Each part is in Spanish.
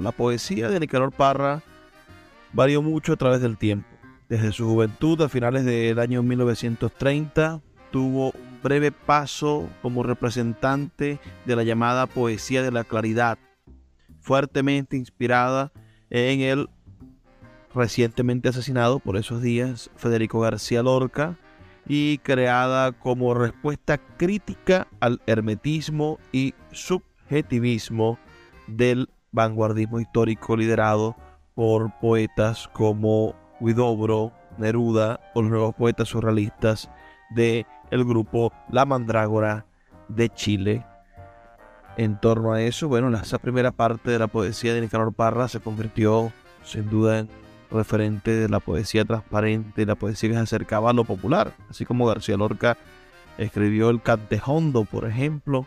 La poesía de Nicanor Parra varió mucho a través del tiempo. Desde su juventud, a finales del año 1930, tuvo un breve paso como representante de la llamada poesía de la claridad, fuertemente inspirada en el recientemente asesinado por esos días Federico García Lorca y creada como respuesta crítica al hermetismo y subjetivismo del vanguardismo histórico liderado por poetas como Huidobro, Neruda o los nuevos poetas surrealistas de el grupo La Mandrágora de Chile. En torno a eso, bueno, esa primera parte de la poesía de Nicanor Parra se convirtió sin duda en referente de la poesía transparente, la poesía que se acercaba a lo popular, así como García Lorca escribió el Cantejondo, por ejemplo.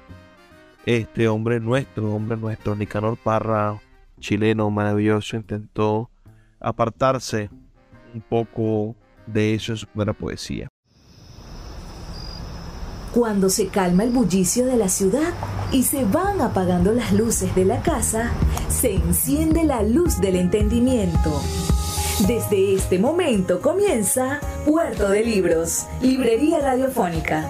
Este hombre nuestro, hombre nuestro, Nicanor Parra, chileno maravilloso, intentó apartarse un poco de eso en su primera poesía. Cuando se calma el bullicio de la ciudad y se van apagando las luces de la casa, se enciende la luz del entendimiento. Desde este momento comienza Puerto de Libros, Librería Radiofónica,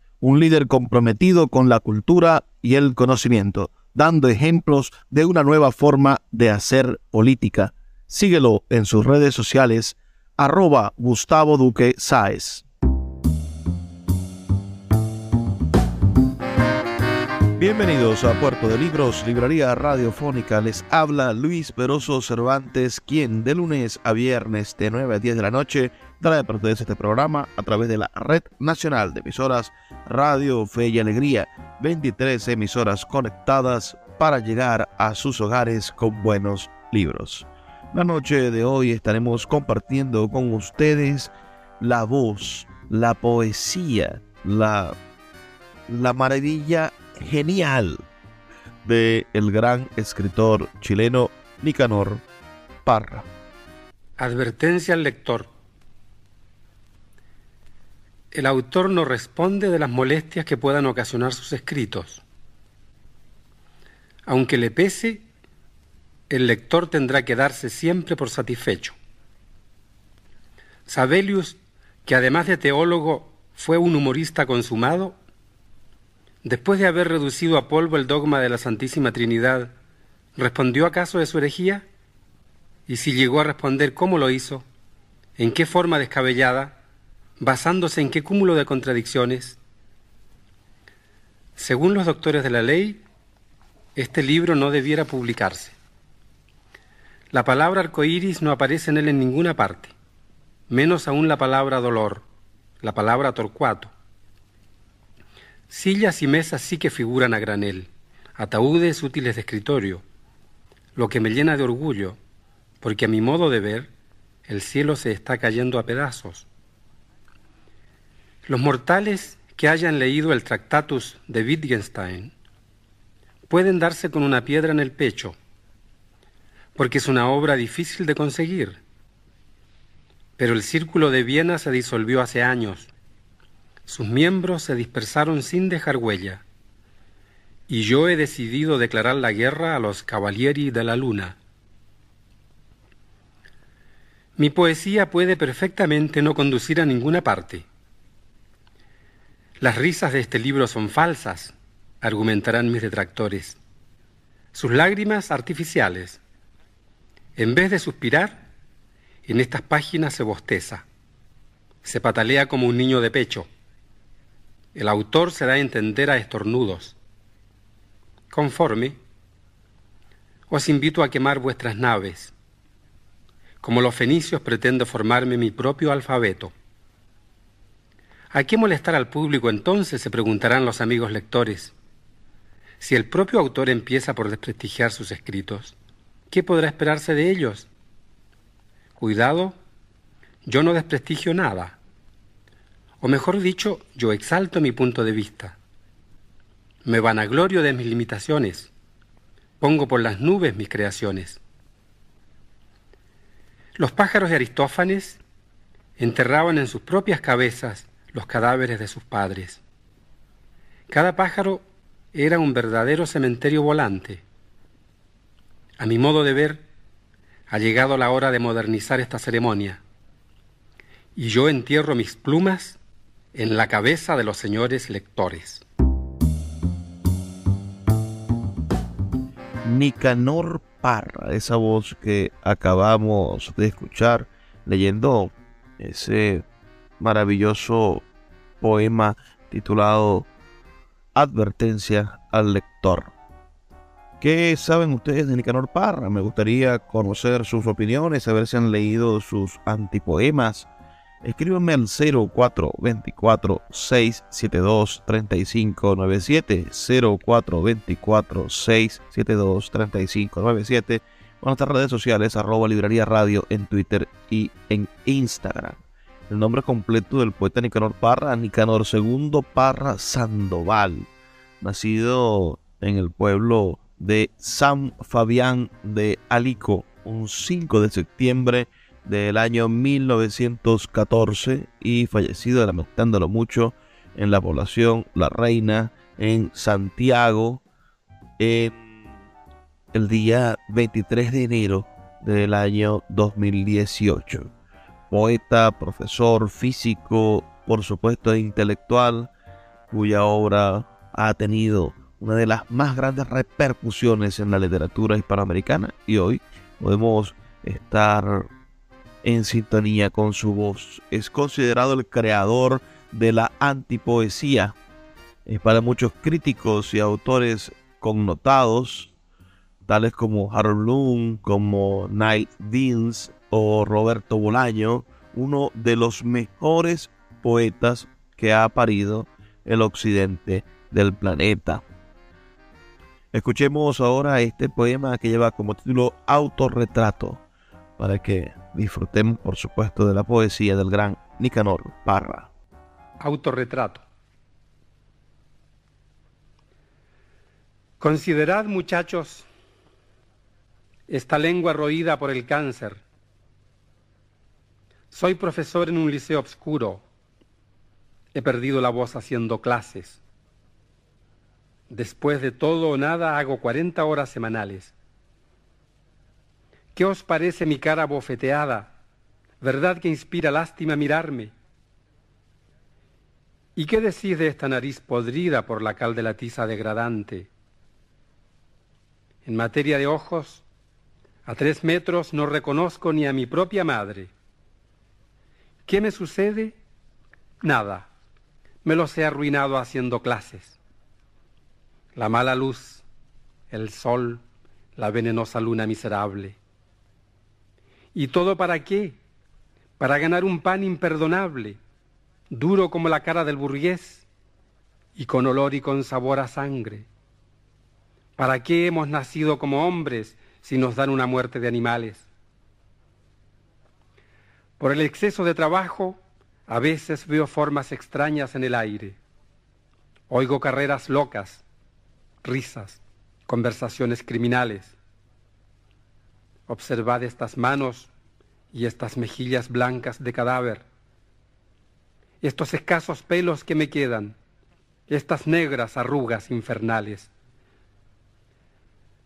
un líder comprometido con la cultura y el conocimiento, dando ejemplos de una nueva forma de hacer política. Síguelo en sus redes sociales, arroba Gustavo Duque Sáez. Bienvenidos a Puerto de Libros, Librería Radiofónica. Les habla Luis Peroso Cervantes, quien de lunes a viernes de 9 a 10 de la noche trae para ustedes este programa a través de la Red Nacional de Emisoras Radio Fe y Alegría. 23 emisoras conectadas para llegar a sus hogares con buenos libros. La noche de hoy estaremos compartiendo con ustedes la voz, la poesía, la, la maravilla genial de el gran escritor chileno Nicanor Parra. Advertencia al lector. El autor no responde de las molestias que puedan ocasionar sus escritos. Aunque le pese, el lector tendrá que darse siempre por satisfecho. Sabelius, que además de teólogo fue un humorista consumado, después de haber reducido a polvo el dogma de la Santísima Trinidad, ¿respondió acaso de su herejía? Y si llegó a responder, ¿cómo lo hizo? ¿En qué forma descabellada? Basándose en qué cúmulo de contradicciones. Según los doctores de la ley, este libro no debiera publicarse. La palabra arcoíris no aparece en él en ninguna parte, menos aún la palabra dolor, la palabra torcuato. Sillas y mesas sí que figuran a granel, ataúdes útiles de escritorio, lo que me llena de orgullo, porque a mi modo de ver, el cielo se está cayendo a pedazos. Los mortales que hayan leído el Tractatus de Wittgenstein pueden darse con una piedra en el pecho, porque es una obra difícil de conseguir. Pero el Círculo de Viena se disolvió hace años. Sus miembros se dispersaron sin dejar huella. Y yo he decidido declarar la guerra a los Cavalieri de la Luna. Mi poesía puede perfectamente no conducir a ninguna parte las risas de este libro son falsas, argumentarán mis detractores. Sus lágrimas artificiales. En vez de suspirar, en estas páginas se bosteza. se patalea como un niño de pecho. El autor se da a entender a estornudos. Conforme, os invito a quemar vuestras naves. Como los fenicios pretendo formarme mi propio alfabeto. ¿A qué molestar al público entonces? se preguntarán los amigos lectores. Si el propio autor empieza por desprestigiar sus escritos, ¿qué podrá esperarse de ellos? Cuidado, yo no desprestigio nada. O mejor dicho, yo exalto mi punto de vista. Me vanaglorio de mis limitaciones. Pongo por las nubes mis creaciones. Los pájaros de Aristófanes enterraban en sus propias cabezas los cadáveres de sus padres. Cada pájaro era un verdadero cementerio volante. A mi modo de ver, ha llegado la hora de modernizar esta ceremonia. Y yo entierro mis plumas en la cabeza de los señores lectores. Nicanor Parra, esa voz que acabamos de escuchar leyendo ese maravilloso poema titulado Advertencia al lector. ¿Qué saben ustedes de Nicanor Parra? Me gustaría conocer sus opiniones, saber si han leído sus antipoemas. Escríbanme al 0424 672 3597 0424 672 3597 o nuestras redes sociales arroba librería radio en Twitter y en Instagram. El nombre completo del poeta Nicanor Parra, Nicanor II Parra Sandoval, nacido en el pueblo de San Fabián de Alico, un 5 de septiembre del año 1914 y fallecido, lamentándolo mucho, en la población La Reina, en Santiago, en el día 23 de enero del año 2018 poeta, profesor, físico, por supuesto intelectual, cuya obra ha tenido una de las más grandes repercusiones en la literatura hispanoamericana y hoy podemos estar en sintonía con su voz. Es considerado el creador de la antipoesía. Es para muchos críticos y autores connotados, tales como Harold Bloom, como Knight Deans, o Roberto Bolaño, uno de los mejores poetas que ha parido el occidente del planeta. Escuchemos ahora este poema que lleva como título Autorretrato, para que disfrutemos, por supuesto, de la poesía del gran Nicanor Parra. Autorretrato. Considerad, muchachos, esta lengua roída por el cáncer soy profesor en un liceo obscuro. He perdido la voz haciendo clases. Después de todo o nada hago 40 horas semanales. ¿Qué os parece mi cara bofeteada? ¿Verdad que inspira lástima mirarme? ¿Y qué decís de esta nariz podrida por la cal de la tiza degradante? En materia de ojos, a tres metros no reconozco ni a mi propia madre. ¿Qué me sucede? Nada. Me los he arruinado haciendo clases. La mala luz, el sol, la venenosa luna miserable. ¿Y todo para qué? Para ganar un pan imperdonable, duro como la cara del burgués y con olor y con sabor a sangre. ¿Para qué hemos nacido como hombres si nos dan una muerte de animales? Por el exceso de trabajo, a veces veo formas extrañas en el aire. Oigo carreras locas, risas, conversaciones criminales. Observad estas manos y estas mejillas blancas de cadáver, estos escasos pelos que me quedan, estas negras arrugas infernales.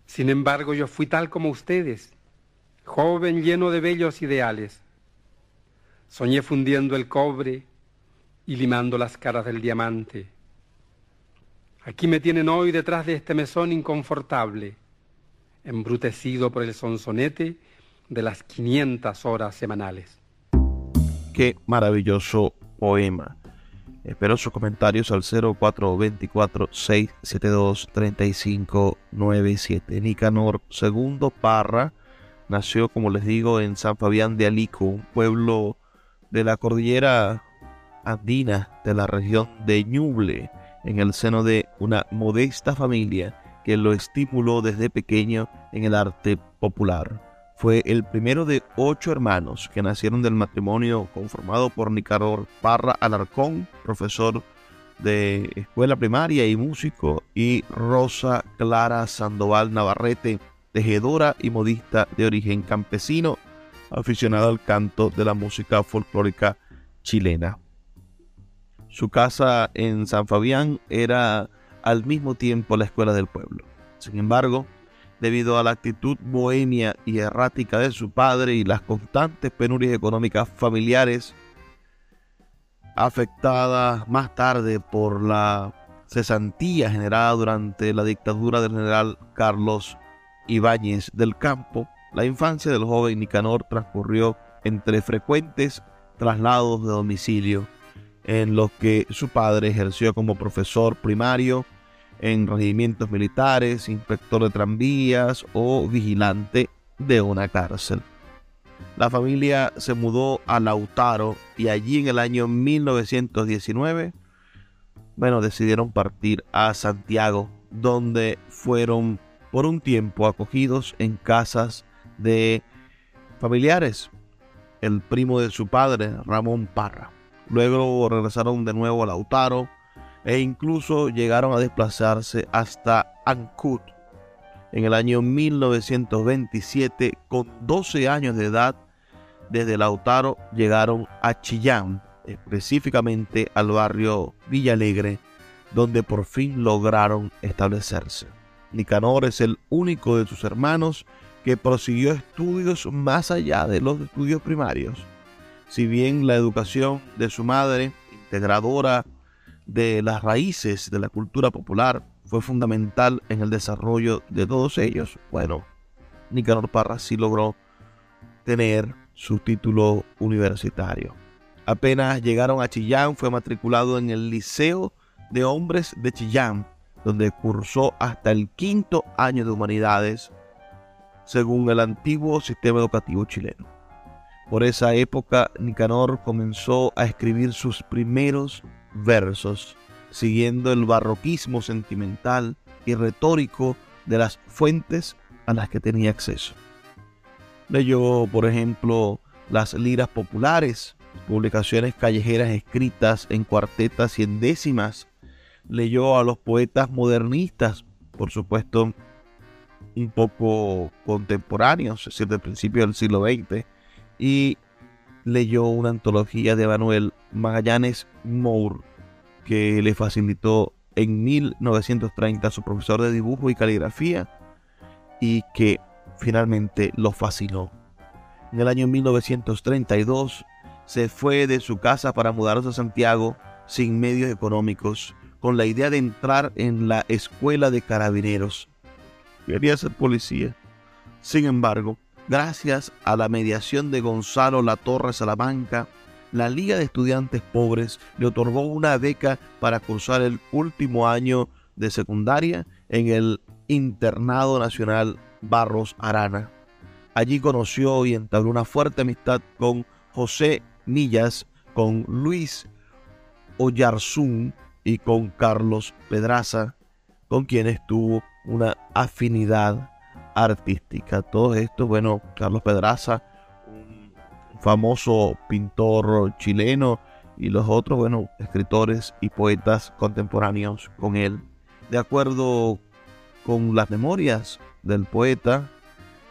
Sin embargo, yo fui tal como ustedes, joven lleno de bellos ideales. Soñé fundiendo el cobre y limando las caras del diamante. Aquí me tienen hoy detrás de este mesón inconfortable, embrutecido por el sonsonete de las 500 horas semanales. Qué maravilloso poema. Espero sus comentarios al 0424-672-3597. Nicanor II Parra nació, como les digo, en San Fabián de Alico, un pueblo de la cordillera andina de la región de Ñuble, en el seno de una modesta familia que lo estimuló desde pequeño en el arte popular. Fue el primero de ocho hermanos que nacieron del matrimonio conformado por Nicanor Parra Alarcón, profesor de escuela primaria y músico, y Rosa Clara Sandoval Navarrete, tejedora y modista de origen campesino, aficionada al canto de la música folclórica chilena. Su casa en San Fabián era al mismo tiempo la escuela del pueblo. Sin embargo, debido a la actitud bohemia y errática de su padre y las constantes penurias económicas familiares, afectadas más tarde por la cesantía generada durante la dictadura del general Carlos Ibáñez del Campo, la infancia del joven Nicanor transcurrió entre frecuentes traslados de domicilio, en los que su padre ejerció como profesor primario en regimientos militares, inspector de tranvías o vigilante de una cárcel. La familia se mudó a Lautaro y allí en el año 1919, bueno, decidieron partir a Santiago, donde fueron por un tiempo acogidos en casas de familiares, el primo de su padre, Ramón Parra. Luego regresaron de nuevo a Lautaro e incluso llegaron a desplazarse hasta Ancud. En el año 1927, con 12 años de edad, desde Lautaro llegaron a Chillán, específicamente al barrio Villalegre, donde por fin lograron establecerse. Nicanor es el único de sus hermanos que prosiguió estudios más allá de los estudios primarios. Si bien la educación de su madre, integradora de las raíces de la cultura popular, fue fundamental en el desarrollo de todos ellos, bueno, Nicanor Parra sí logró tener su título universitario. Apenas llegaron a Chillán, fue matriculado en el Liceo de Hombres de Chillán, donde cursó hasta el quinto año de humanidades, según el antiguo sistema educativo chileno. Por esa época, Nicanor comenzó a escribir sus primeros versos, siguiendo el barroquismo sentimental y retórico de las fuentes a las que tenía acceso. Leyó, por ejemplo, las liras populares, publicaciones callejeras escritas en cuartetas y en décimas, leyó a los poetas modernistas, por supuesto, un poco contemporáneos, es decir, del principio del siglo XX, y leyó una antología de Manuel Magallanes Moore, que le facilitó en 1930 a su profesor de dibujo y caligrafía, y que finalmente lo fascinó. En el año 1932 se fue de su casa para mudarse a Santiago sin medios económicos con la idea de entrar en la escuela de carabineros. Quería ser policía. Sin embargo, gracias a la mediación de Gonzalo Latorre Salamanca, la Liga de Estudiantes Pobres le otorgó una beca para cursar el último año de secundaria en el Internado Nacional Barros Arana. Allí conoció y entabló una fuerte amistad con José Millas, con Luis Oyarzún, y con Carlos Pedraza, con quienes tuvo una afinidad artística. Todo esto, bueno, Carlos Pedraza, un famoso pintor chileno, y los otros, bueno, escritores y poetas contemporáneos con él. De acuerdo con las memorias del poeta,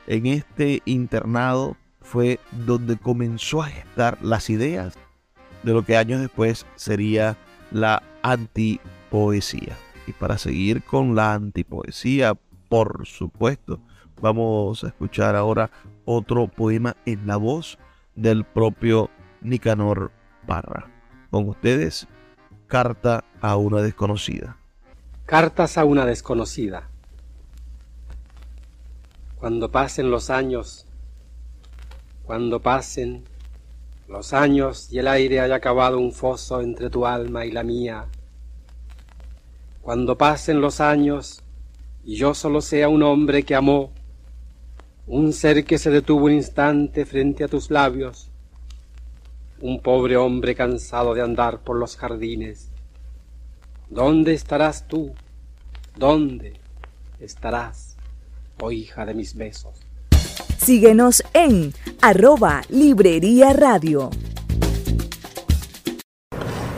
en este internado fue donde comenzó a gestar las ideas de lo que años después sería la antipoesía. Y para seguir con la antipoesía, por supuesto, vamos a escuchar ahora otro poema en la voz del propio Nicanor Parra. Con ustedes, Carta a una desconocida. Cartas a una desconocida. Cuando pasen los años, cuando pasen los años y el aire haya cavado un foso entre tu alma y la mía. Cuando pasen los años y yo solo sea un hombre que amó, un ser que se detuvo un instante frente a tus labios, un pobre hombre cansado de andar por los jardines. ¿Dónde estarás tú? ¿Dónde estarás, oh hija de mis besos? Síguenos en arroba Librería Radio.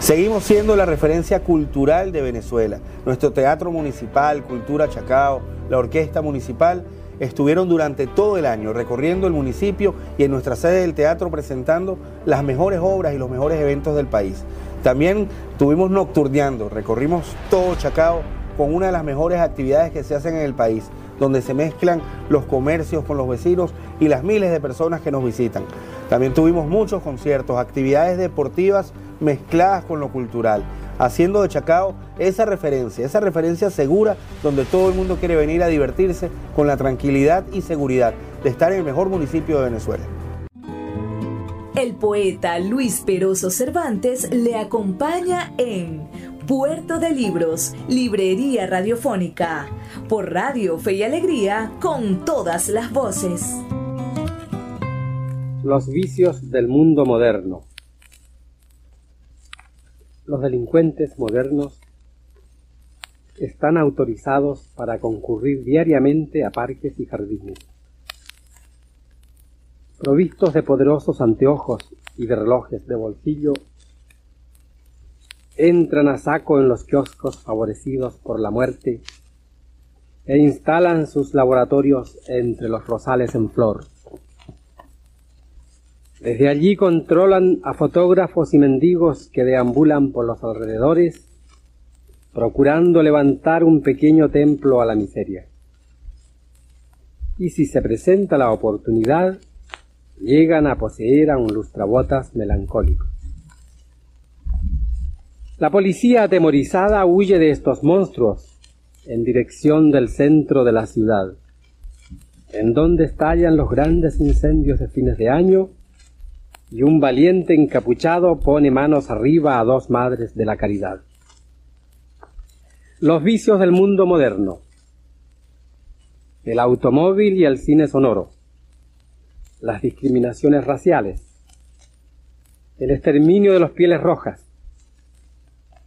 Seguimos siendo la referencia cultural de Venezuela. Nuestro teatro municipal, Cultura Chacao, la orquesta municipal estuvieron durante todo el año recorriendo el municipio y en nuestra sede del teatro presentando las mejores obras y los mejores eventos del país. También tuvimos nocturneando, recorrimos todo Chacao con una de las mejores actividades que se hacen en el país, donde se mezclan los comercios con los vecinos y las miles de personas que nos visitan. También tuvimos muchos conciertos, actividades deportivas mezcladas con lo cultural, haciendo de Chacao esa referencia, esa referencia segura donde todo el mundo quiere venir a divertirse con la tranquilidad y seguridad de estar en el mejor municipio de Venezuela. El poeta Luis Peroso Cervantes le acompaña en Puerto de Libros, Librería Radiofónica, por Radio Fe y Alegría, con todas las voces. Los vicios del mundo moderno. Los delincuentes modernos están autorizados para concurrir diariamente a parques y jardines. Provistos de poderosos anteojos y de relojes de bolsillo, entran a saco en los kioscos favorecidos por la muerte e instalan sus laboratorios entre los rosales en flor. Desde allí controlan a fotógrafos y mendigos que deambulan por los alrededores, procurando levantar un pequeño templo a la miseria. Y si se presenta la oportunidad, llegan a poseer a un lustrabotas melancólico. La policía atemorizada huye de estos monstruos en dirección del centro de la ciudad, en donde estallan los grandes incendios de fines de año y un valiente encapuchado pone manos arriba a dos madres de la caridad. Los vicios del mundo moderno. El automóvil y el cine sonoro. Las discriminaciones raciales. El exterminio de los pieles rojas.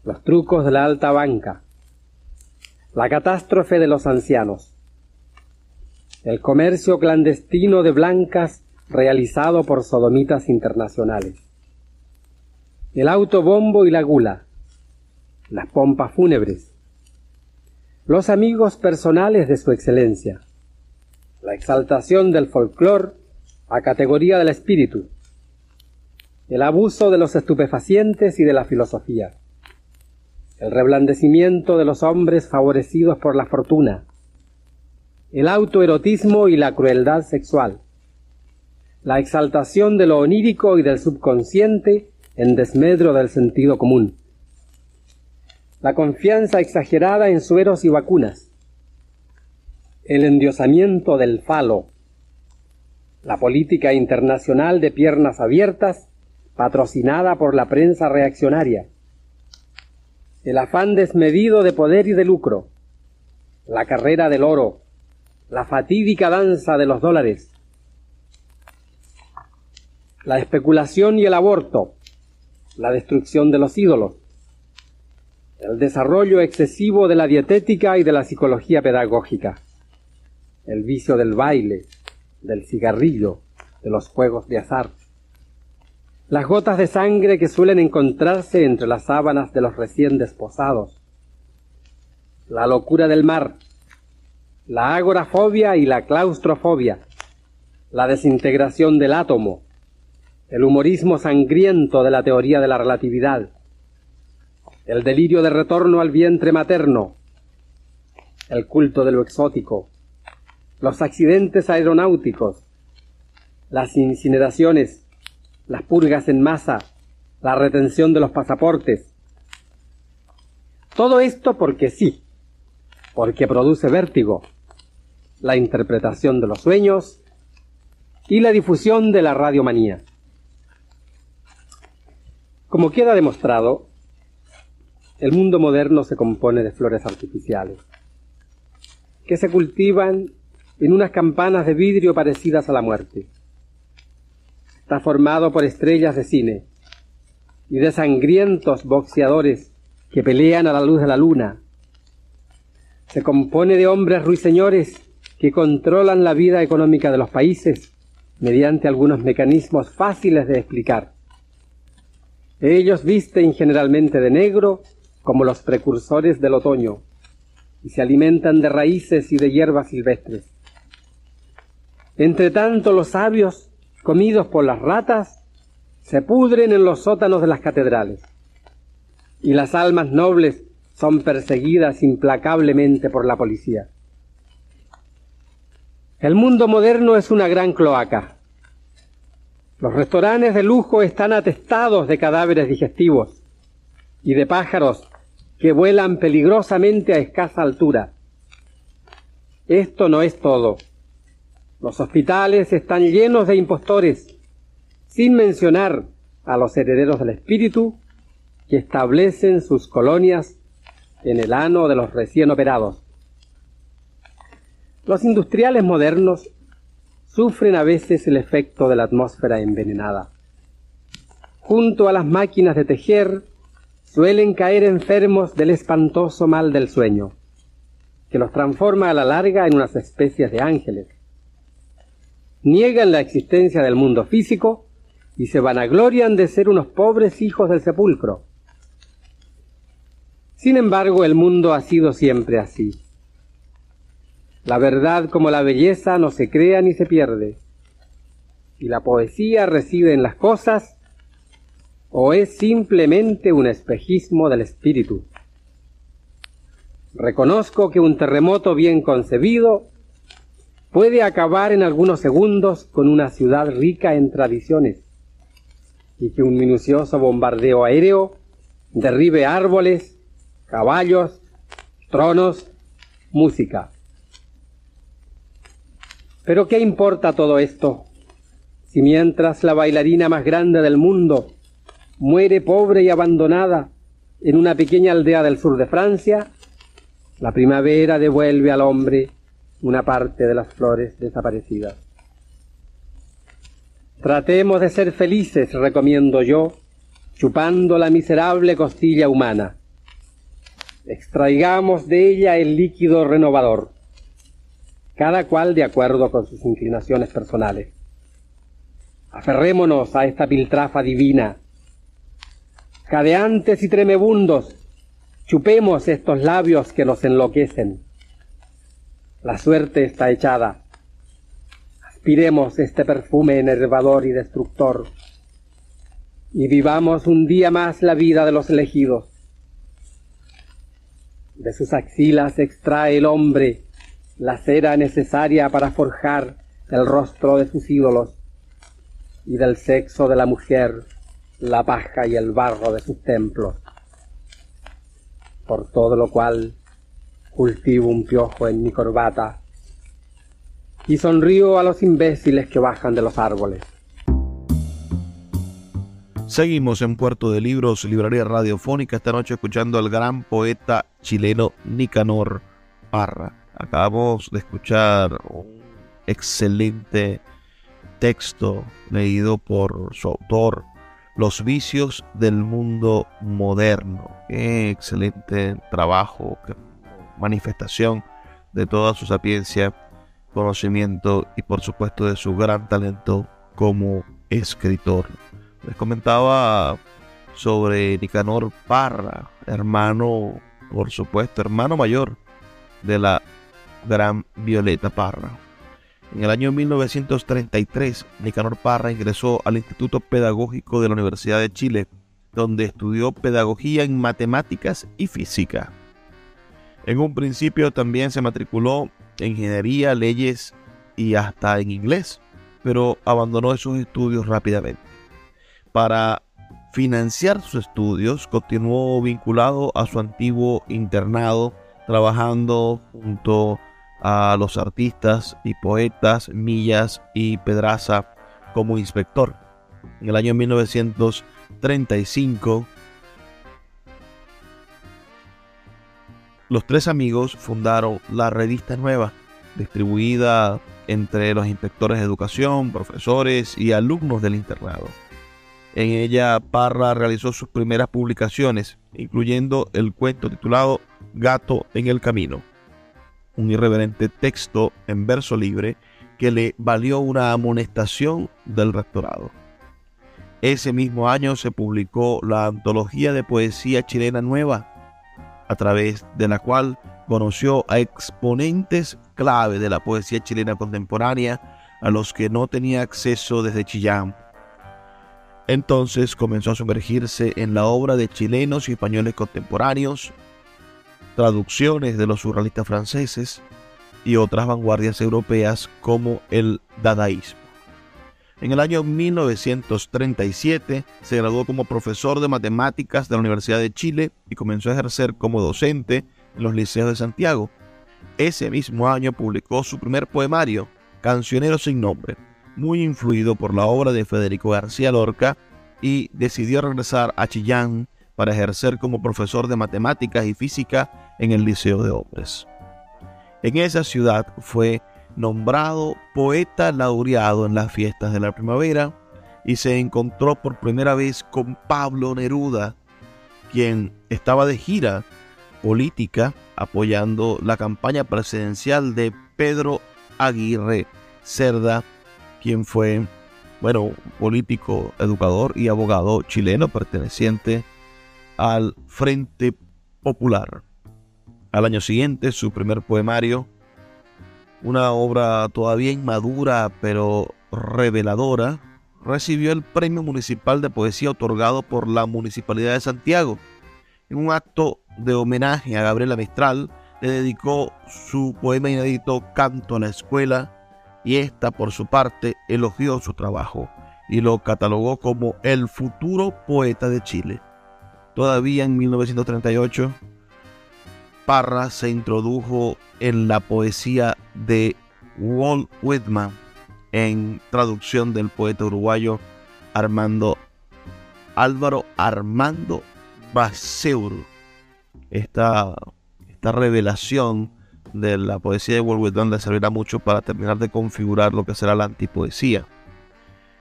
Los trucos de la alta banca. La catástrofe de los ancianos. El comercio clandestino de blancas realizado por sodomitas internacionales. El autobombo y la gula, las pompas fúnebres, los amigos personales de su excelencia, la exaltación del folclor a categoría del espíritu, el abuso de los estupefacientes y de la filosofía, el reblandecimiento de los hombres favorecidos por la fortuna, el autoerotismo y la crueldad sexual, la exaltación de lo onírico y del subconsciente en desmedro del sentido común, la confianza exagerada en sueros y vacunas, el endiosamiento del falo, la política internacional de piernas abiertas patrocinada por la prensa reaccionaria, el afán desmedido de poder y de lucro, la carrera del oro, la fatídica danza de los dólares, la especulación y el aborto, la destrucción de los ídolos, el desarrollo excesivo de la dietética y de la psicología pedagógica, el vicio del baile, del cigarrillo, de los juegos de azar, las gotas de sangre que suelen encontrarse entre las sábanas de los recién desposados, la locura del mar, la agorafobia y la claustrofobia, la desintegración del átomo, el humorismo sangriento de la teoría de la relatividad, el delirio de retorno al vientre materno, el culto de lo exótico, los accidentes aeronáuticos, las incineraciones, las purgas en masa, la retención de los pasaportes. Todo esto porque sí, porque produce vértigo, la interpretación de los sueños y la difusión de la radiomanía. Como queda demostrado, el mundo moderno se compone de flores artificiales, que se cultivan en unas campanas de vidrio parecidas a la muerte. Está formado por estrellas de cine y de sangrientos boxeadores que pelean a la luz de la luna. Se compone de hombres ruiseñores que controlan la vida económica de los países mediante algunos mecanismos fáciles de explicar. Ellos visten generalmente de negro como los precursores del otoño y se alimentan de raíces y de hierbas silvestres. Entre tanto, los sabios, comidos por las ratas, se pudren en los sótanos de las catedrales, y las almas nobles son perseguidas implacablemente por la policía. El mundo moderno es una gran cloaca. Los restaurantes de lujo están atestados de cadáveres digestivos y de pájaros que vuelan peligrosamente a escasa altura. Esto no es todo. Los hospitales están llenos de impostores, sin mencionar a los herederos del espíritu que establecen sus colonias en el ano de los recién operados. Los industriales modernos sufren a veces el efecto de la atmósfera envenenada. Junto a las máquinas de tejer suelen caer enfermos del espantoso mal del sueño, que los transforma a la larga en unas especies de ángeles. Niegan la existencia del mundo físico y se vanaglorian de ser unos pobres hijos del sepulcro. Sin embargo, el mundo ha sido siempre así. La verdad como la belleza no se crea ni se pierde. Y la poesía reside en las cosas o es simplemente un espejismo del espíritu. Reconozco que un terremoto bien concebido puede acabar en algunos segundos con una ciudad rica en tradiciones y que un minucioso bombardeo aéreo derribe árboles, caballos, tronos, música. Pero ¿qué importa todo esto? Si mientras la bailarina más grande del mundo muere pobre y abandonada en una pequeña aldea del sur de Francia, la primavera devuelve al hombre una parte de las flores desaparecidas. Tratemos de ser felices, recomiendo yo, chupando la miserable costilla humana. Extraigamos de ella el líquido renovador cada cual de acuerdo con sus inclinaciones personales. Aferrémonos a esta piltrafa divina. Cadeantes y tremebundos, chupemos estos labios que nos enloquecen. La suerte está echada. Aspiremos este perfume enervador y destructor. Y vivamos un día más la vida de los elegidos. De sus axilas extrae el hombre la cera necesaria para forjar el rostro de sus ídolos, y del sexo de la mujer la paja y el barro de sus templos. Por todo lo cual cultivo un piojo en mi corbata y sonrío a los imbéciles que bajan de los árboles. Seguimos en Puerto de Libros, Librería Radiofónica, esta noche escuchando al gran poeta chileno Nicanor Parra. Acabamos de escuchar un excelente texto leído por su autor, Los vicios del mundo moderno. Qué excelente trabajo, qué manifestación de toda su sapiencia, conocimiento y por supuesto de su gran talento como escritor. Les comentaba sobre Nicanor Parra, hermano, por supuesto, hermano mayor de la Gran Violeta Parra. En el año 1933, Nicanor Parra ingresó al Instituto Pedagógico de la Universidad de Chile, donde estudió pedagogía en matemáticas y física. En un principio también se matriculó en ingeniería, leyes y hasta en inglés, pero abandonó esos estudios rápidamente. Para financiar sus estudios, continuó vinculado a su antiguo internado, trabajando junto a los artistas y poetas Millas y Pedraza como inspector. En el año 1900 1935, los tres amigos fundaron la Revista Nueva, distribuida entre los inspectores de educación, profesores y alumnos del internado. En ella Parra realizó sus primeras publicaciones, incluyendo el cuento titulado Gato en el Camino, un irreverente texto en verso libre que le valió una amonestación del rectorado. Ese mismo año se publicó la antología de poesía chilena nueva, a través de la cual conoció a exponentes clave de la poesía chilena contemporánea a los que no tenía acceso desde Chillán. Entonces comenzó a sumergirse en la obra de chilenos y españoles contemporáneos, traducciones de los surrealistas franceses y otras vanguardias europeas como el dadaísmo. En el año 1937 se graduó como profesor de matemáticas de la Universidad de Chile y comenzó a ejercer como docente en los liceos de Santiago. Ese mismo año publicó su primer poemario, Cancionero sin nombre, muy influido por la obra de Federico García Lorca y decidió regresar a Chillán para ejercer como profesor de matemáticas y física en el Liceo de Hombres. En esa ciudad fue nombrado poeta laureado en las fiestas de la primavera y se encontró por primera vez con Pablo Neruda, quien estaba de gira política apoyando la campaña presidencial de Pedro Aguirre Cerda, quien fue, bueno, político, educador y abogado chileno perteneciente al Frente Popular. Al año siguiente, su primer poemario, una obra todavía inmadura pero reveladora, recibió el Premio Municipal de Poesía otorgado por la Municipalidad de Santiago. En un acto de homenaje a Gabriela Mistral, le dedicó su poema inédito Canto a la Escuela y esta, por su parte, elogió su trabajo y lo catalogó como el futuro poeta de Chile. Todavía en 1938, Parra se introdujo en la poesía de Walt Whitman en traducción del poeta uruguayo Armando Álvaro Armando Baseur. Esta, esta revelación de la poesía de Walt Whitman le servirá mucho para terminar de configurar lo que será la antipoesía.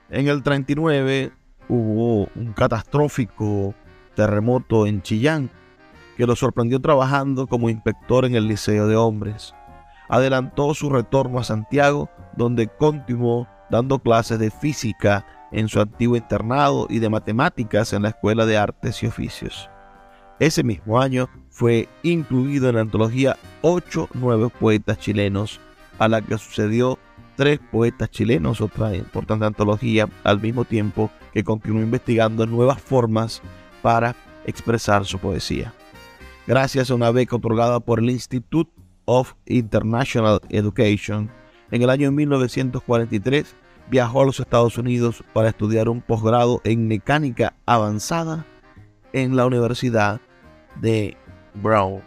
En el 39 hubo un catastrófico terremoto en Chillán que lo sorprendió trabajando como inspector en el Liceo de Hombres. Adelantó su retorno a Santiago, donde continuó dando clases de física en su antiguo internado y de matemáticas en la Escuela de Artes y Oficios. Ese mismo año fue incluido en la antología Ocho Nuevos Poetas Chilenos, a la que sucedió Tres Poetas Chilenos, otra importante antología, al mismo tiempo que continuó investigando nuevas formas para expresar su poesía gracias a una beca otorgada por el Institute of International Education. En el año 1943 viajó a los Estados Unidos para estudiar un posgrado en mecánica avanzada en la Universidad de Brown.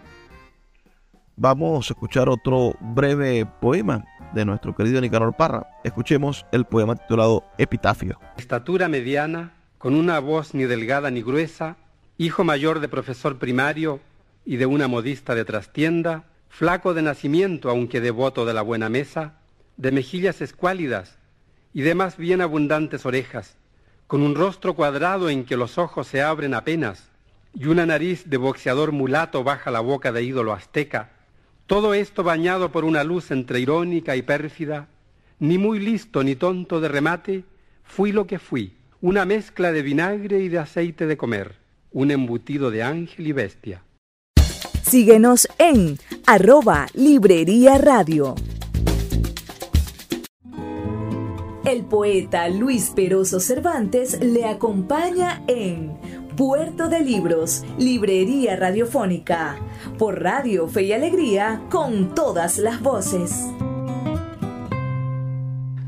Vamos a escuchar otro breve poema de nuestro querido Nicanor Parra. Escuchemos el poema titulado Epitafio. Estatura mediana, con una voz ni delgada ni gruesa, hijo mayor de profesor primario, y de una modista de trastienda, flaco de nacimiento aunque devoto de la buena mesa, de mejillas escuálidas y de más bien abundantes orejas, con un rostro cuadrado en que los ojos se abren apenas, y una nariz de boxeador mulato baja la boca de ídolo azteca, todo esto bañado por una luz entre irónica y pérfida, ni muy listo ni tonto de remate, fui lo que fui, una mezcla de vinagre y de aceite de comer, un embutido de ángel y bestia. Síguenos en arroba Librería Radio. El poeta Luis Peroso Cervantes le acompaña en Puerto de Libros, Librería Radiofónica, por Radio Fe y Alegría, con todas las voces.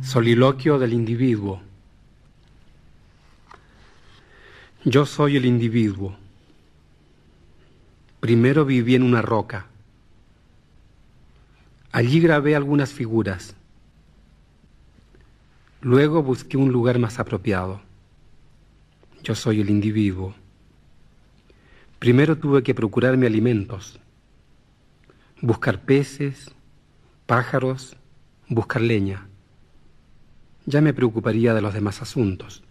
Soliloquio del individuo. Yo soy el individuo Primero viví en una roca. Allí grabé algunas figuras. Luego busqué un lugar más apropiado. yo soy el individuo. Primero tuve que procurarme alimentos, buscar peces, pájaros, buscar leña. Ya me preocuparía de los demás asuntos.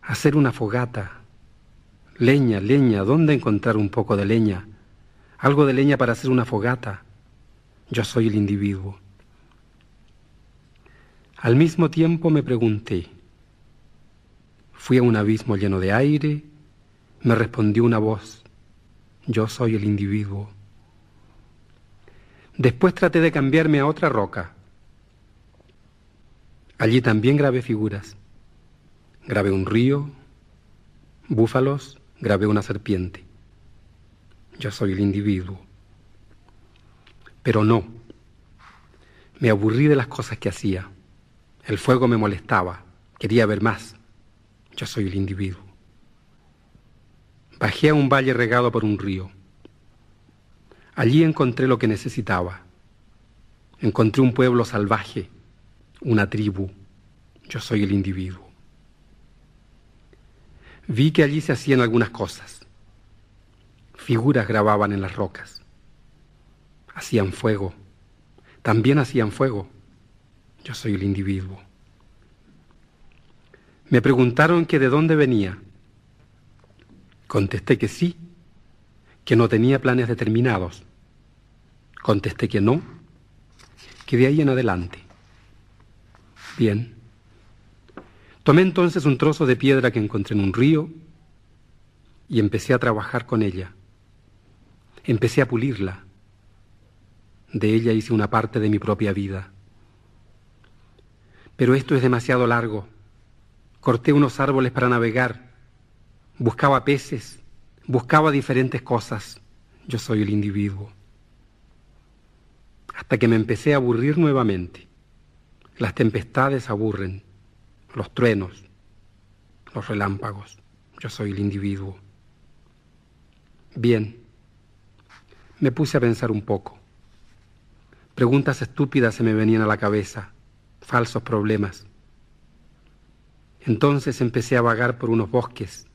Hacer una fogata, leña, leña, ¿dónde encontrar un poco de leña? Algo de leña para hacer una fogata. Yo soy el individuo. Al mismo tiempo me pregunté, fui a un abismo lleno de aire, me respondió una voz, yo soy el individuo. Después traté de cambiarme a otra roca. Allí también grabé figuras. Grabé un río, búfalos, grabé una serpiente. Yo soy el individuo. Pero no. Me aburrí de las cosas que hacía. El fuego me molestaba. Quería ver más. Yo soy el individuo. Bajé a un valle regado por un río. Allí encontré lo que necesitaba. Encontré un pueblo salvaje, una tribu. Yo soy el individuo. Vi que allí se hacían algunas cosas. Figuras grababan en las rocas. Hacían fuego. También hacían fuego. Yo soy el individuo. Me preguntaron que de dónde venía. Contesté que sí, que no tenía planes determinados. Contesté que no, que de ahí en adelante. Bien. Tomé entonces un trozo de piedra que encontré en un río y empecé a trabajar con ella. Empecé a pulirla. De ella hice una parte de mi propia vida. Pero esto es demasiado largo. Corté unos árboles para navegar. Buscaba peces. Buscaba diferentes cosas. Yo soy el individuo. Hasta que me empecé a aburrir nuevamente. Las tempestades aburren, los truenos, los relámpagos. Yo soy el individuo. Bien, me puse a pensar un poco. Preguntas estúpidas se me venían a la cabeza, falsos problemas. Entonces empecé a vagar por unos bosques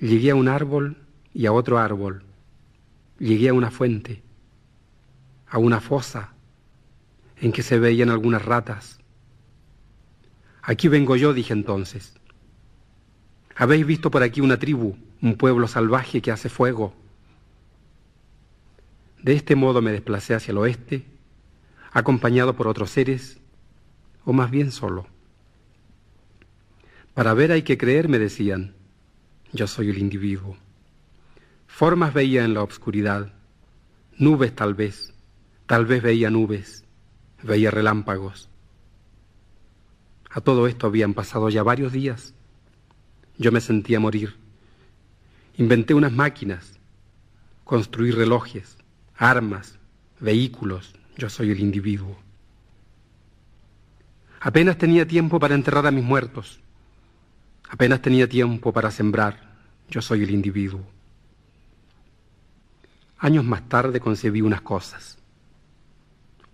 Llegué a un árbol y a otro árbol. Llegué a una fuente, a una fosa en que se veían algunas ratas. Aquí vengo yo, dije entonces. ¿Habéis visto por aquí una tribu, un pueblo salvaje que hace fuego? De este modo me desplacé hacia el oeste, acompañado por otros seres, o más bien solo. Para ver hay que creer, me decían. Yo soy el individuo. Formas veía en la obscuridad, nubes tal vez, tal vez veía nubes, veía relámpagos. A todo esto habían pasado ya varios días. Yo me sentía morir. Inventé unas máquinas, construí relojes, armas, vehículos. Yo soy el individuo. Apenas tenía tiempo para enterrar a mis muertos. Apenas tenía tiempo para sembrar. Yo soy el individuo. Años más tarde concebí unas cosas,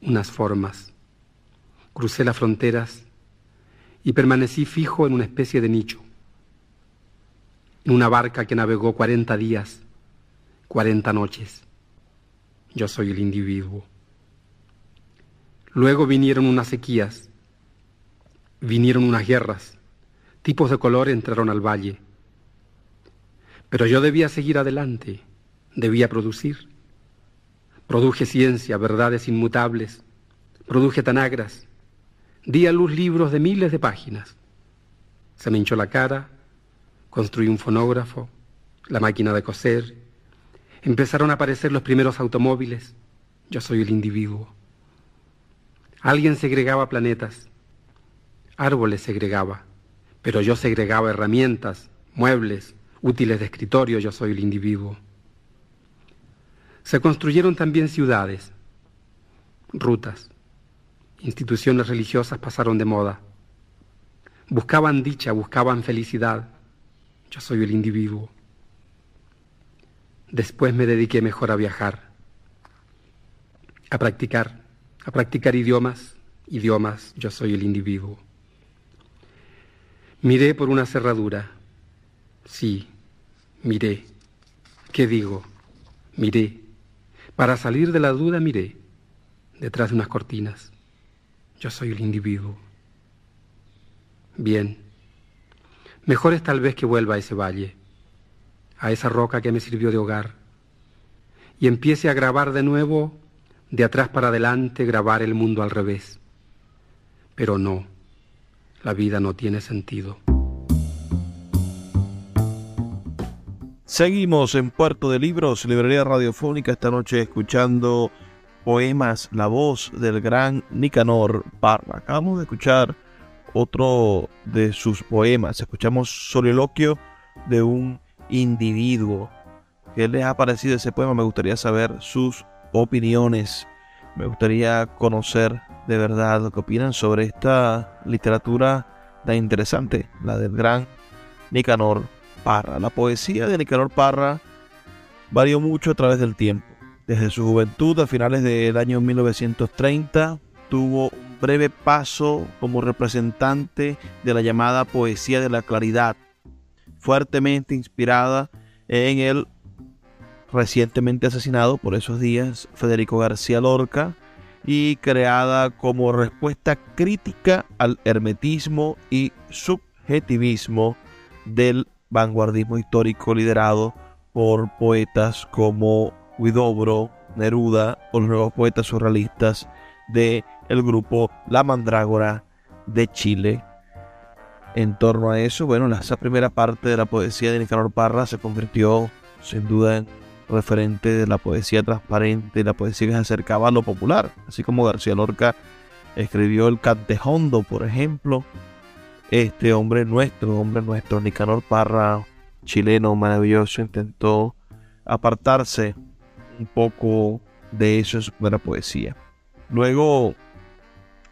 unas formas. Crucé las fronteras y permanecí fijo en una especie de nicho, en una barca que navegó cuarenta días, cuarenta noches. Yo soy el individuo. Luego vinieron unas sequías, vinieron unas guerras, tipos de color entraron al valle pero yo debía seguir adelante, debía producir. Produje ciencia, verdades inmutables, produje tanagras, di a luz libros de miles de páginas. Se me hinchó la cara, construí un fonógrafo, la máquina de coser, empezaron a aparecer los primeros automóviles, yo soy el individuo. Alguien segregaba planetas, árboles segregaba, pero yo segregaba herramientas, muebles, útiles de escritorio, yo soy el individuo. Se construyeron también ciudades, rutas, instituciones religiosas pasaron de moda. Buscaban dicha, buscaban felicidad, yo soy el individuo. Después me dediqué mejor a viajar, a practicar, a practicar idiomas, idiomas, yo soy el individuo. Miré por una cerradura. Sí, miré. ¿Qué digo? Miré. Para salir de la duda miré. Detrás de unas cortinas. Yo soy el individuo. Bien. Mejor es tal vez que vuelva a ese valle, a esa roca que me sirvió de hogar, y empiece a grabar de nuevo, de atrás para adelante, grabar el mundo al revés. Pero no la vida no tiene sentido. Seguimos en Puerto de Libros, librería radiofónica, esta noche escuchando poemas, la voz del gran Nicanor Parra. Acabamos de escuchar otro de sus poemas, escuchamos Soliloquio de un individuo. ¿Qué les ha parecido ese poema? Me gustaría saber sus opiniones. Me gustaría conocer de verdad lo que opinan sobre esta literatura tan interesante, la del gran Nicanor Parra. La poesía de Nicanor Parra varió mucho a través del tiempo. Desde su juventud, a finales del año 1930, tuvo un breve paso como representante de la llamada poesía de la claridad, fuertemente inspirada en el recientemente asesinado por esos días Federico García Lorca, y creada como respuesta crítica al hermetismo y subjetivismo del vanguardismo histórico liderado por poetas como Huidobro, Neruda o los nuevos poetas surrealistas del el grupo La Mandrágora de Chile. En torno a eso, bueno, esa primera parte de la poesía de Nicanor Parra se convirtió sin duda en referente de la poesía transparente, la poesía que se acercaba a lo popular, así como García Lorca escribió el Cantejondo, por ejemplo. Este hombre nuestro, hombre nuestro, Nicanor Parra, chileno maravilloso, intentó apartarse un poco de eso en su primera poesía. Luego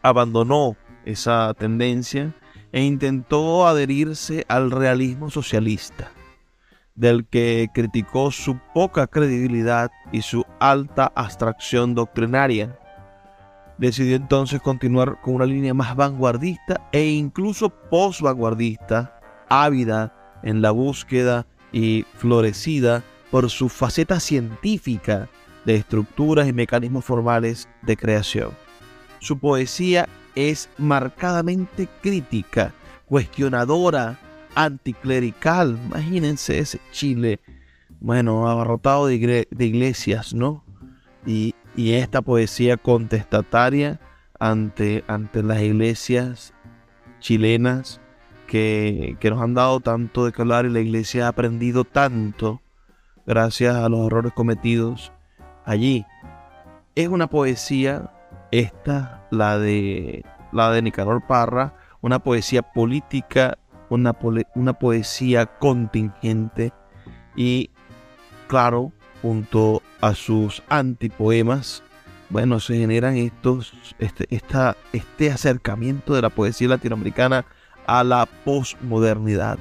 abandonó esa tendencia e intentó adherirse al realismo socialista del que criticó su poca credibilidad y su alta abstracción doctrinaria. Decidió entonces continuar con una línea más vanguardista e incluso post-vanguardista, ávida en la búsqueda y florecida por su faceta científica de estructuras y mecanismos formales de creación. Su poesía es marcadamente crítica, cuestionadora anticlerical. Imagínense ese Chile, bueno, abarrotado de, iglesias, ¿no? Y, esta poesía contestataria ante, ante las iglesias chilenas que, que, nos han dado tanto de que hablar y la iglesia ha aprendido tanto gracias a los errores cometidos allí. Es una poesía, esta, la de, la de Parra, una poesía política una, una poesía contingente y, claro, junto a sus antipoemas, bueno, se generan estos, este, este acercamiento de la poesía latinoamericana a la posmodernidad.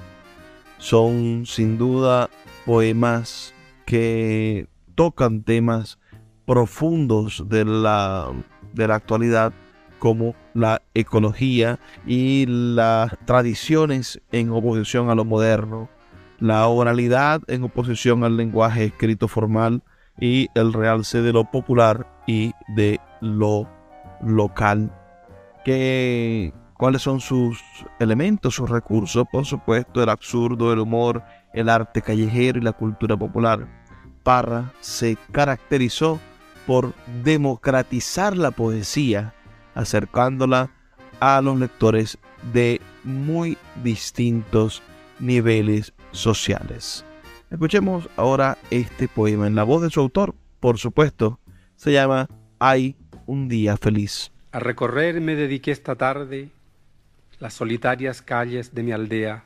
Son sin duda poemas que tocan temas profundos de la, de la actualidad como la ecología y las tradiciones en oposición a lo moderno, la oralidad en oposición al lenguaje escrito formal y el realce de lo popular y de lo local. ¿Qué, ¿Cuáles son sus elementos, sus recursos? Por supuesto, el absurdo, el humor, el arte callejero y la cultura popular. Parra se caracterizó por democratizar la poesía acercándola a los lectores de muy distintos niveles sociales. Escuchemos ahora este poema en la voz de su autor, por supuesto, se llama Hay un día feliz. A recorrer me dediqué esta tarde las solitarias calles de mi aldea,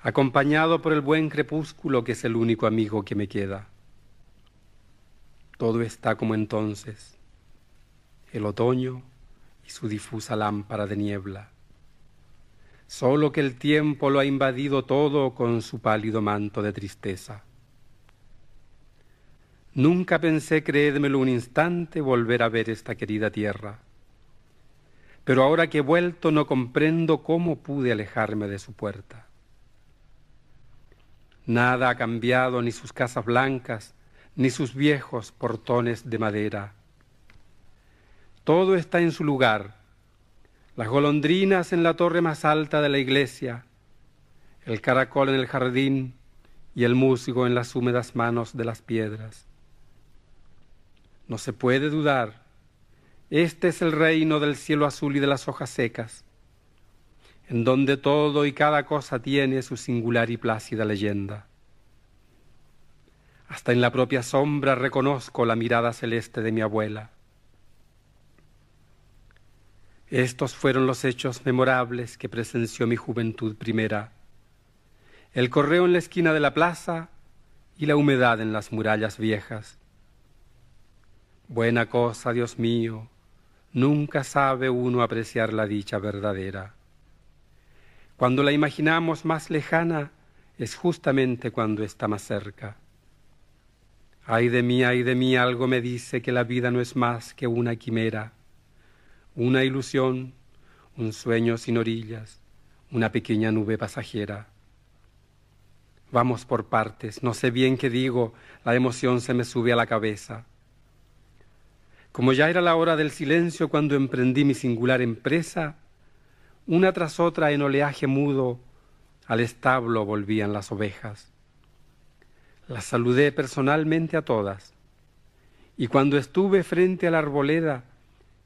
acompañado por el buen crepúsculo que es el único amigo que me queda. Todo está como entonces el otoño y su difusa lámpara de niebla. Solo que el tiempo lo ha invadido todo con su pálido manto de tristeza. Nunca pensé, creédmelo un instante, volver a ver esta querida tierra. pero ahora que he vuelto no comprendo cómo pude alejarme de su puerta. Nada ha cambiado, ni sus casas blancas, ni sus viejos portones de madera. Todo está en su lugar. Las golondrinas en la torre más alta de la iglesia, el caracol en el jardín y el músico en las húmedas manos de las piedras. No se puede dudar este es el reino del cielo azul y de las hojas secas, en donde todo y cada cosa tiene su singular y plácida leyenda. Hasta en la propia sombra reconozco la mirada celeste de mi abuela. Estos fueron los hechos memorables que presenció mi juventud primera. El correo en la esquina de la plaza y la humedad en las murallas viejas. Buena cosa, Dios mío, nunca sabe uno apreciar la dicha verdadera. Cuando la imaginamos más lejana es justamente cuando está más cerca. Ay de mí, ay de mí, algo me dice que la vida no es más que una quimera, una ilusión, un sueño sin orillas, una pequeña nube pasajera. Vamos por partes, no sé bien qué digo, la emoción se me sube a la cabeza. Como ya era la hora del silencio cuando emprendí mi singular empresa, una tras otra en oleaje mudo al establo volvían las ovejas. Las saludé personalmente a todas, y cuando estuve frente a la arboleda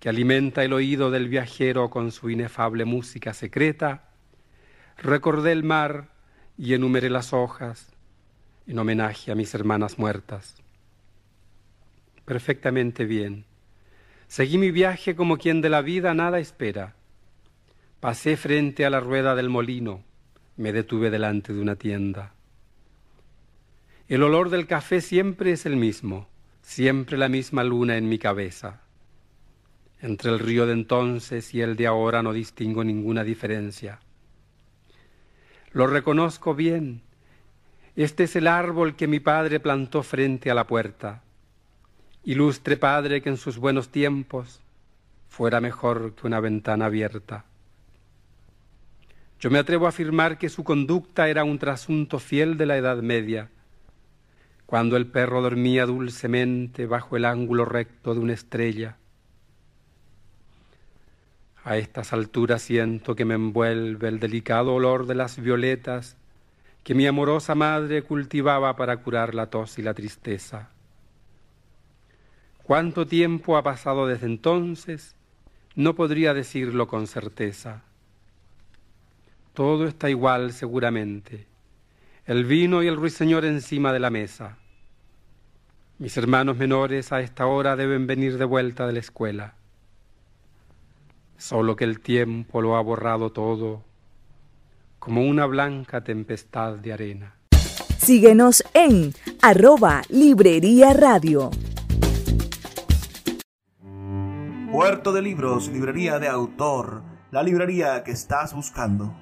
que alimenta el oído del viajero con su inefable música secreta, recordé el mar y enumeré las hojas en homenaje a mis hermanas muertas. Perfectamente bien Seguí mi viaje como quien de la vida nada espera. Pasé frente a la rueda del molino, me detuve delante de una tienda. El olor del café siempre es el mismo, siempre la misma luna en mi cabeza. Entre el río de entonces y el de ahora no distingo ninguna diferencia. Lo reconozco bien. Este es el árbol que mi padre plantó frente a la puerta Ilustre Padre que en sus buenos tiempos fuera mejor que una ventana abierta. Yo me atrevo a afirmar que su conducta era un trasunto fiel de la Edad Media, cuando el perro dormía dulcemente bajo el ángulo recto de una estrella. A estas alturas siento que me envuelve el delicado olor de las violetas que mi amorosa madre cultivaba para curar la tos y la tristeza. ¿Cuánto tiempo ha pasado desde entonces? No podría decirlo con certeza. Todo está igual seguramente. El vino y el ruiseñor encima de la mesa. Mis hermanos menores a esta hora deben venir de vuelta de la escuela. Solo que el tiempo lo ha borrado todo como una blanca tempestad de arena. Síguenos en arroba Librería Radio. Puerto de Libros, librería de autor, la librería que estás buscando.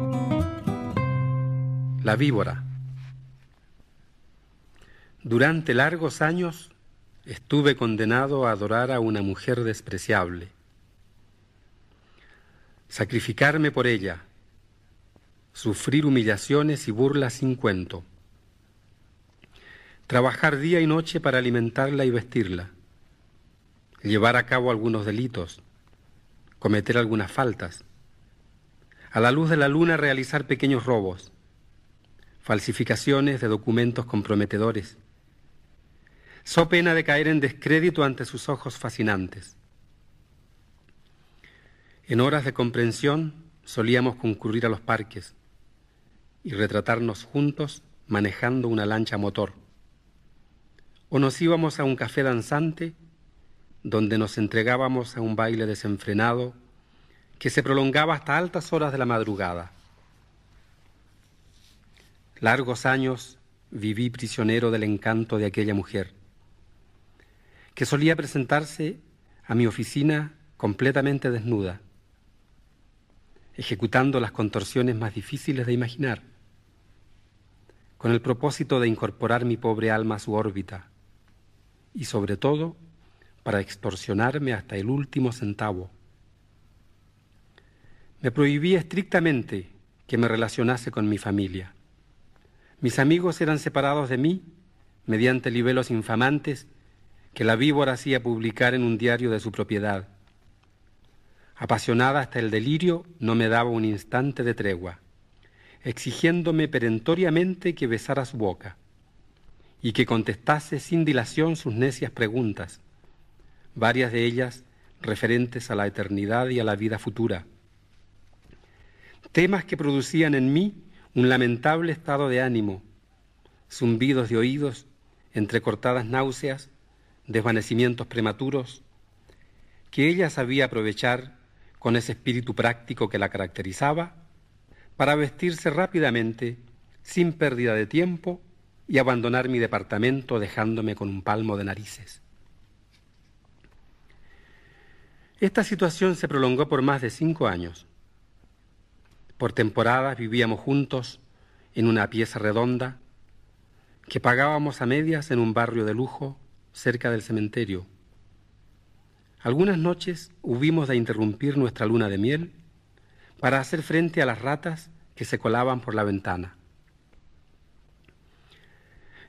La víbora. Durante largos años estuve condenado a adorar a una mujer despreciable, sacrificarme por ella, sufrir humillaciones y burlas sin cuento, trabajar día y noche para alimentarla y vestirla, llevar a cabo algunos delitos, cometer algunas faltas, a la luz de la luna realizar pequeños robos, falsificaciones de documentos comprometedores, so pena de caer en descrédito ante sus ojos fascinantes. En horas de comprensión solíamos concurrir a los parques, y retratarnos juntos manejando una lancha motor. O nos íbamos a un café danzante donde nos entregábamos a un baile desenfrenado que se prolongaba hasta altas horas de la madrugada. Largos años viví prisionero del encanto de aquella mujer, que solía presentarse a mi oficina completamente desnuda, ejecutando las contorsiones más difíciles de imaginar con el propósito de incorporar mi pobre alma a su órbita y sobre todo para extorsionarme hasta el último centavo. Me prohibí estrictamente que me relacionase con mi familia. Mis amigos eran separados de mí mediante libelos infamantes que la víbora hacía publicar en un diario de su propiedad. Apasionada hasta el delirio, no me daba un instante de tregua exigiéndome perentoriamente que besara su boca y que contestase sin dilación sus necias preguntas, varias de ellas referentes a la eternidad y a la vida futura. Temas que producían en mí un lamentable estado de ánimo, zumbidos de oídos, entrecortadas náuseas, desvanecimientos prematuros, que ella sabía aprovechar con ese espíritu práctico que la caracterizaba para vestirse rápidamente, sin pérdida de tiempo, y abandonar mi departamento dejándome con un palmo de narices. Esta situación se prolongó por más de cinco años. Por temporadas vivíamos juntos en una pieza redonda que pagábamos a medias en un barrio de lujo cerca del cementerio. Algunas noches hubimos de interrumpir nuestra luna de miel para hacer frente a las ratas que se colaban por la ventana.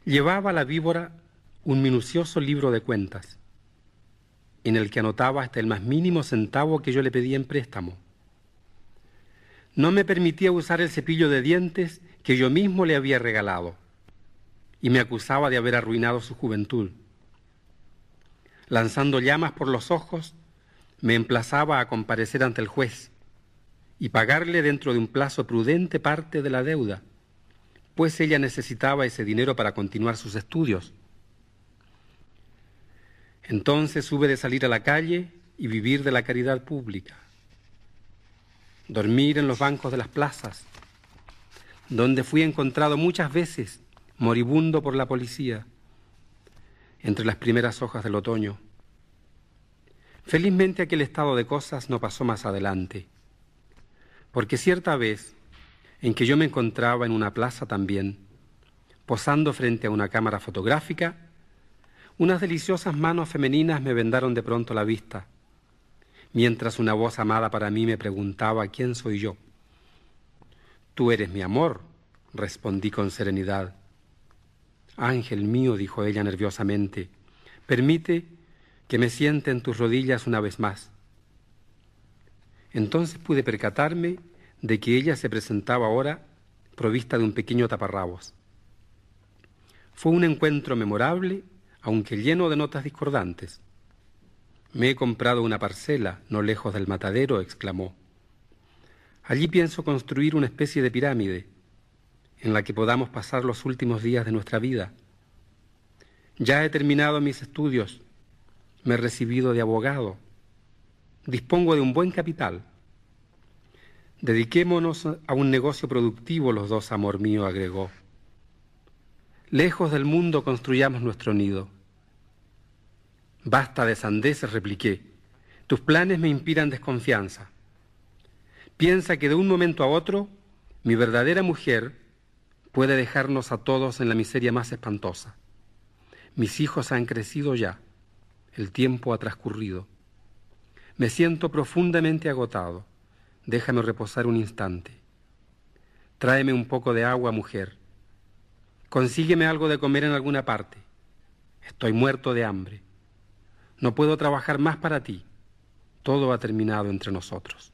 Llevaba la víbora un minucioso libro de cuentas, en el que anotaba hasta el más mínimo centavo que yo le pedía en préstamo. No me permitía usar el cepillo de dientes que yo mismo le había regalado, y me acusaba de haber arruinado su juventud. Lanzando llamas por los ojos, me emplazaba a comparecer ante el juez y pagarle dentro de un plazo prudente parte de la deuda, pues ella necesitaba ese dinero para continuar sus estudios. Entonces hube de salir a la calle y vivir de la caridad pública, dormir en los bancos de las plazas, donde fui encontrado muchas veces moribundo por la policía, entre las primeras hojas del otoño. Felizmente aquel estado de cosas no pasó más adelante porque cierta vez en que yo me encontraba en una plaza también, posando frente a una cámara fotográfica, unas deliciosas manos femeninas me vendaron de pronto la vista, mientras una voz amada para mí me preguntaba quién soy yo. Tú eres mi amor, respondí con serenidad. Ángel mío, dijo ella nerviosamente, permite que me siente en tus rodillas una vez más. Entonces pude percatarme de que ella se presentaba ahora provista de un pequeño taparrabos. Fue un encuentro memorable, aunque lleno de notas discordantes. Me he comprado una parcela no lejos del matadero, exclamó. Allí pienso construir una especie de pirámide en la que podamos pasar los últimos días de nuestra vida. Ya he terminado mis estudios, me he recibido de abogado Dispongo de un buen capital. Dediquémonos a un negocio productivo, los dos, amor mío, agregó. Lejos del mundo construyamos nuestro nido. Basta de sandeces, repliqué. Tus planes me inspiran desconfianza. Piensa que de un momento a otro, mi verdadera mujer puede dejarnos a todos en la miseria más espantosa. Mis hijos han crecido ya. El tiempo ha transcurrido. Me siento profundamente agotado. Déjame reposar un instante. Tráeme un poco de agua, mujer. Consígueme algo de comer en alguna parte. Estoy muerto de hambre. No puedo trabajar más para ti. Todo ha terminado entre nosotros.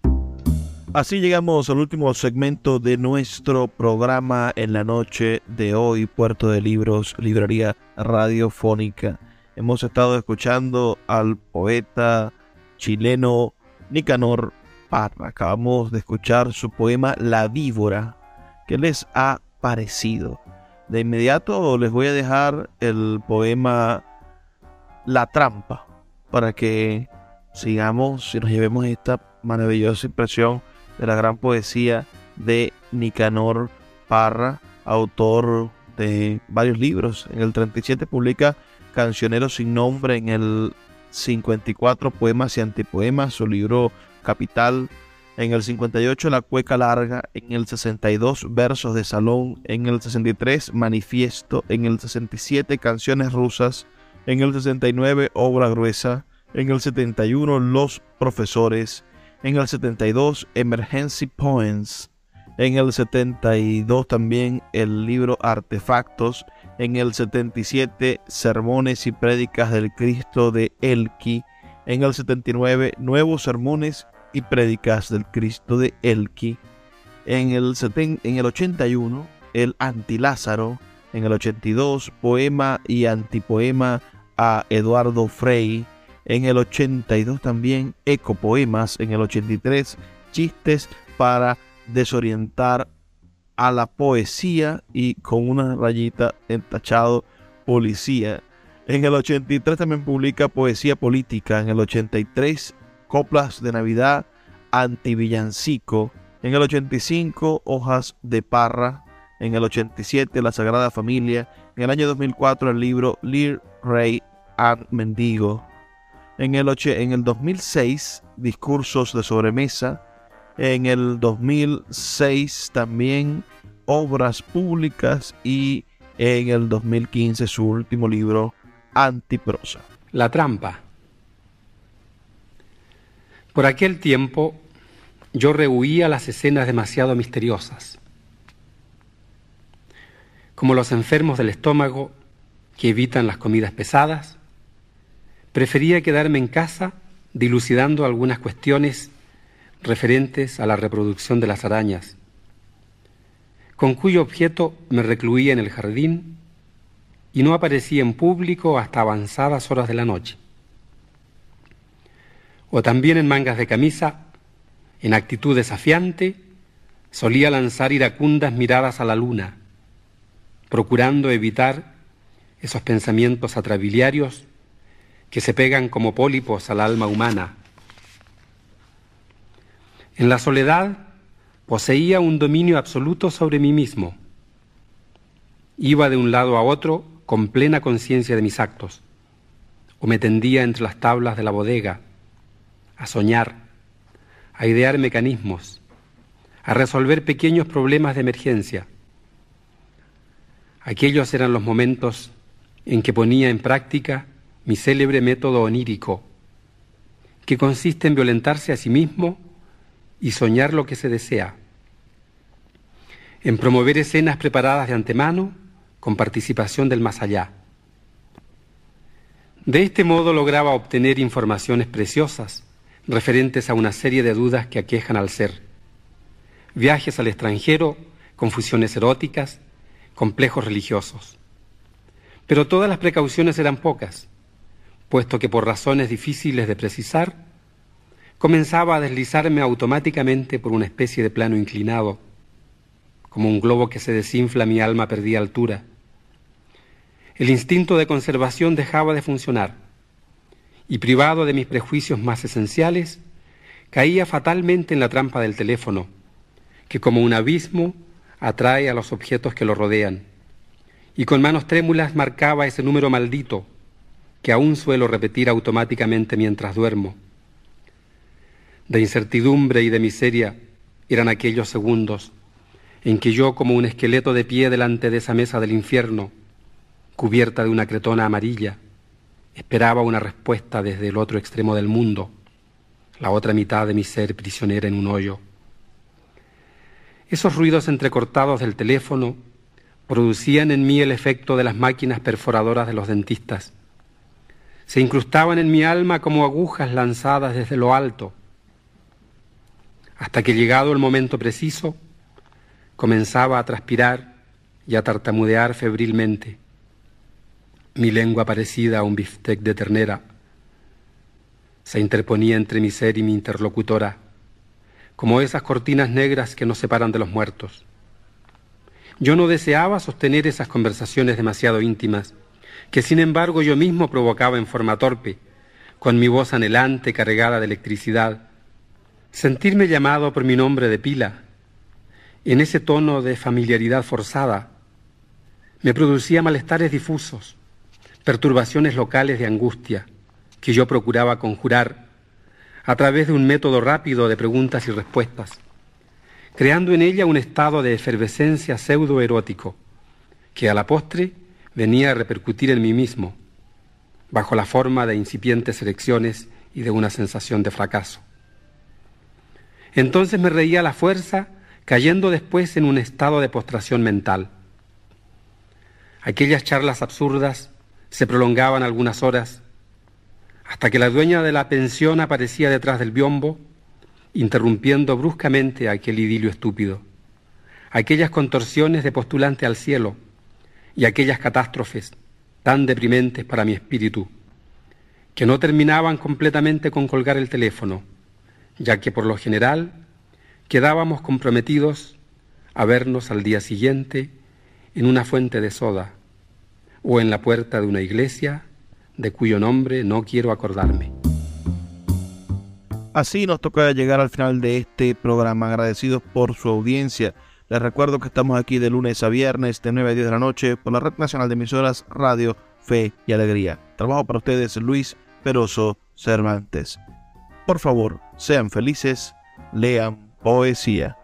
Así llegamos al último segmento de nuestro programa en la noche de hoy, Puerto de Libros, Librería Radiofónica. Hemos estado escuchando al poeta chileno Nicanor Parra. Acabamos de escuchar su poema La víbora. ¿Qué les ha parecido? De inmediato les voy a dejar el poema La trampa para que sigamos y nos llevemos esta maravillosa impresión de la gran poesía de Nicanor Parra, autor de varios libros. En el 37 publica Cancionero sin nombre, en el 54 Poemas y Antipoemas, su libro Capital en el 58 La Cueca Larga, en el 62 Versos de Salón, en el 63 Manifiesto, en el 67 Canciones Rusas, en el 69 Obra Gruesa, en el 71 Los Profesores, en el 72 Emergency Poems, en el 72 también el libro Artefactos, en el 77 Sermones y Prédicas del Cristo de Elqui, en el 79 Nuevos Sermones y Prédicas del Cristo de Elqui. En el, en el 81, el Antilázaro. En el 82, Poema y Antipoema a Eduardo Frei. En el 82 también, Ecopoemas. En el 83, Chistes para desorientar a la poesía y con una rayita entachado policía. En el 83 también publica Poesía Política. En el 83 Coplas de Navidad, Antivillancico. En el 85, Hojas de Parra. En el 87, La Sagrada Familia. En el año 2004, el libro Lear, Rey and Mendigo. En el, en el 2006, Discursos de Sobremesa. En el 2006 también Obras Públicas y en el 2015 su último libro, Antiprosa. La trampa. Por aquel tiempo yo rehuía las escenas demasiado misteriosas, como los enfermos del estómago que evitan las comidas pesadas, prefería quedarme en casa dilucidando algunas cuestiones referentes a la reproducción de las arañas, con cuyo objeto me recluía en el jardín y no aparecía en público hasta avanzadas horas de la noche. O también en mangas de camisa, en actitud desafiante, solía lanzar iracundas miradas a la luna, procurando evitar esos pensamientos atrabiliarios que se pegan como pólipos al alma humana. En la soledad poseía un dominio absoluto sobre mí mismo. Iba de un lado a otro con plena conciencia de mis actos, o me tendía entre las tablas de la bodega, a soñar, a idear mecanismos, a resolver pequeños problemas de emergencia. Aquellos eran los momentos en que ponía en práctica mi célebre método onírico, que consiste en violentarse a sí mismo y soñar lo que se desea, en promover escenas preparadas de antemano con participación del más allá. De este modo lograba obtener informaciones preciosas referentes a una serie de dudas que aquejan al ser. Viajes al extranjero, confusiones eróticas, complejos religiosos. Pero todas las precauciones eran pocas, puesto que por razones difíciles de precisar, comenzaba a deslizarme automáticamente por una especie de plano inclinado, como un globo que se desinfla mi alma perdía altura. El instinto de conservación dejaba de funcionar y privado de mis prejuicios más esenciales, caía fatalmente en la trampa del teléfono, que como un abismo atrae a los objetos que lo rodean, y con manos trémulas marcaba ese número maldito que aún suelo repetir automáticamente mientras duermo. De incertidumbre y de miseria eran aquellos segundos en que yo, como un esqueleto de pie delante de esa mesa del infierno, cubierta de una cretona amarilla, esperaba una respuesta desde el otro extremo del mundo, la otra mitad de mi ser prisionera en un hoyo. Esos ruidos entrecortados del teléfono producían en mí el efecto de las máquinas perforadoras de los dentistas. Se incrustaban en mi alma como agujas lanzadas desde lo alto, hasta que llegado el momento preciso, comenzaba a transpirar y a tartamudear febrilmente. Mi lengua parecida a un biftec de ternera se interponía entre mi ser y mi interlocutora, como esas cortinas negras que nos separan de los muertos. Yo no deseaba sostener esas conversaciones demasiado íntimas, que sin embargo yo mismo provocaba en forma torpe, con mi voz anhelante cargada de electricidad, sentirme llamado por mi nombre de pila en ese tono de familiaridad forzada, me producía malestares difusos, perturbaciones locales de angustia que yo procuraba conjurar a través de un método rápido de preguntas y respuestas, creando en ella un estado de efervescencia pseudo-erótico que a la postre venía a repercutir en mí mismo, bajo la forma de incipientes erecciones y de una sensación de fracaso. Entonces me reía a la fuerza cayendo después en un estado de postración mental. Aquellas charlas absurdas se prolongaban algunas horas hasta que la dueña de la pensión aparecía detrás del biombo, interrumpiendo bruscamente aquel idilio estúpido, aquellas contorsiones de postulante al cielo y aquellas catástrofes tan deprimentes para mi espíritu, que no terminaban completamente con colgar el teléfono, ya que por lo general quedábamos comprometidos a vernos al día siguiente en una fuente de soda o en la puerta de una iglesia de cuyo nombre no quiero acordarme. Así nos toca llegar al final de este programa, agradecidos por su audiencia. Les recuerdo que estamos aquí de lunes a viernes de 9 a 10 de la noche por la Red Nacional de Emisoras Radio Fe y Alegría. Trabajo para ustedes Luis Peroso Cervantes. Por favor, sean felices, lean poesía.